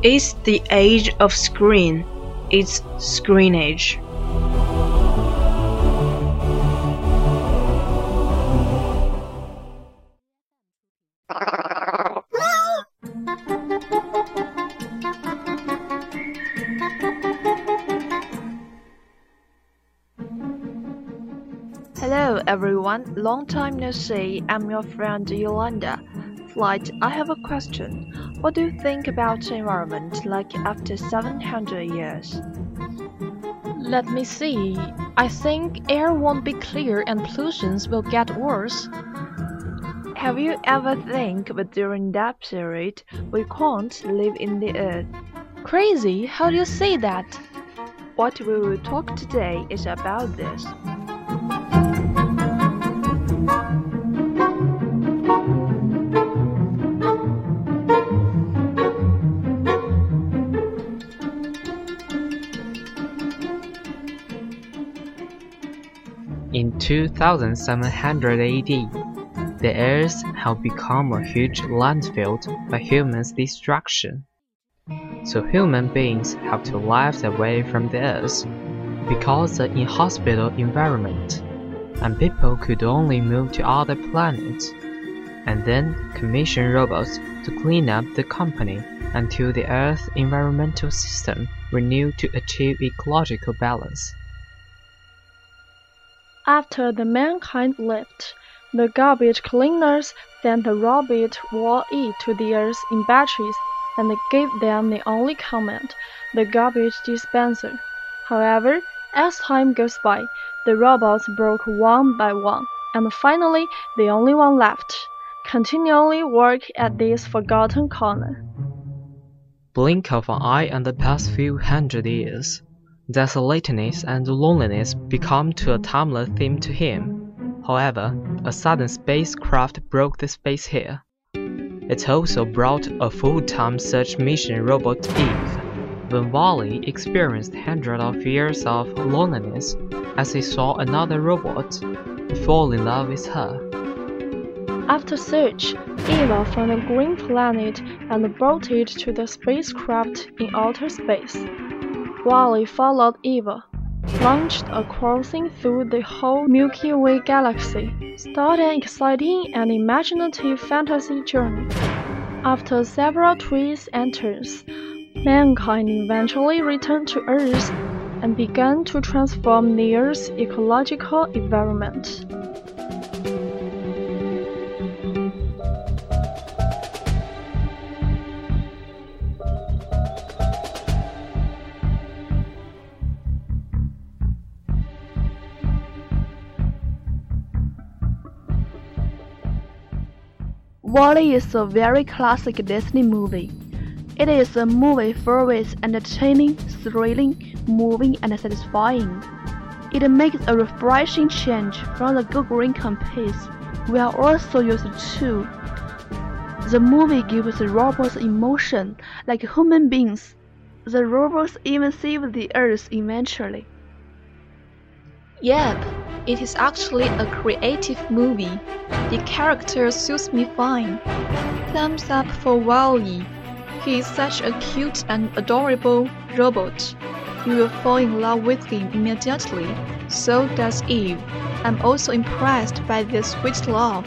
It's the age of screen. It's screen age. Hello everyone, long time no see. I'm your friend Yolanda. Flight, I have a question. What do you think about environment like after 700 years? Let me see. I think air won't be clear and pollutions will get worse. Have you ever think that during that period we can't live in the earth? Crazy, how do you say that? What we will talk today is about this. 2700 AD, the Earth had become a huge landfill by humans' destruction. So human beings have to live away from the Earth because the inhospitable environment, and people could only move to other planets, and then commission robots to clean up the company until the Earth's environmental system renewed to achieve ecological balance. After the mankind left, the garbage cleaners sent the robot Wall-E to the earth in batteries and gave them the only command, the garbage dispenser. However, as time goes by, the robots broke one by one, and finally the only one left, continually work at this forgotten corner. Blink of an eye in the past few hundred years, desolateness and loneliness become to a timeless theme to him. However, a sudden spacecraft broke the space here. It also brought a full-time search mission robot Eve. When Wall-E experienced hundreds of years of loneliness as he saw another robot, he fell in love with her. After search, Eva found a green planet and brought it to the spacecraft in outer space. Wall-E followed Eva, launched a crossing through the whole Milky Way galaxy, started an exciting and imaginative fantasy journey. After several twists and turns, mankind eventually returned to Earth and began to transform the Earth's ecological environment. WALL-E is a very classic Disney movie. It is a movie full with entertaining, thrilling, moving, and satisfying. It makes a refreshing change from the Go Green campaigns we are also used to. The movie gives the robots emotion like human beings. The robots even save the Earth eventually. Yep, it is actually a creative movie. The character suits me fine. Thumbs up for WALL-E. He is such a cute and adorable robot. You will fall in love with him immediately. So does Eve. I'm also impressed by their sweet love.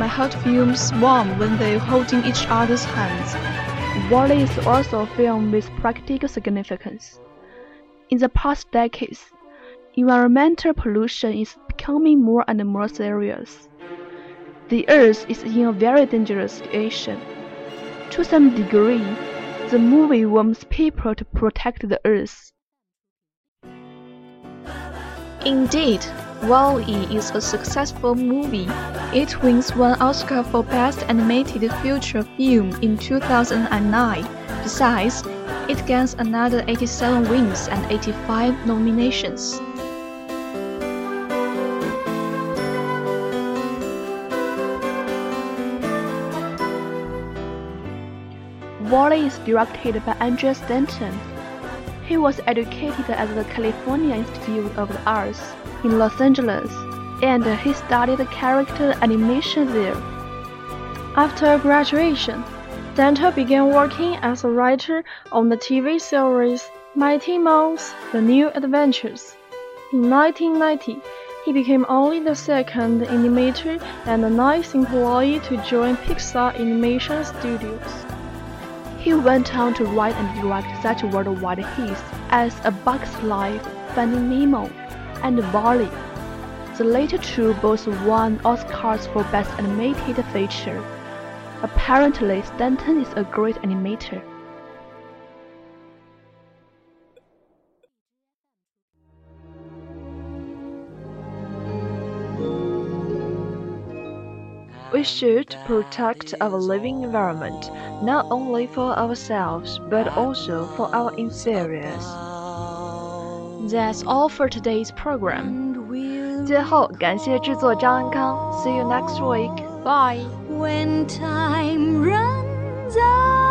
My heart feels warm when they're holding each other's hands. WALL-E is also a film with practical significance. In the past decades, environmental pollution is becoming more and more serious. The Earth is in a very dangerous situation. To some degree, the movie warns people to protect the Earth. Indeed, WALL-E is a successful movie. It wins one Oscar for Best Animated Feature Film in 2009. Besides, it gains another 87 wins and 85 nominations. WALL-E is directed by Andrew Stanton. He was educated at the California Institute of the Arts in Los Angeles, and he studied character animation there. After graduation, Stanton began working as a writer on the TV series Mighty Mouse: The New Adventures. In 1990, he became only the second animator and the ninth employee to join Pixar Animation Studios. He went on to write and direct such worldwide hits as A Bug's Life, Finding Nemo, and WALL-E. The later two both won Oscars for Best Animated Feature. Apparently, Stanton is a great animator. We should protect our living environment, not only for ourselves, but also for our inferiors. That's all for today's program. 最后，感谢制作张安康。See you next week. Bye. When time runs out,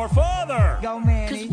or father. Go, Manny.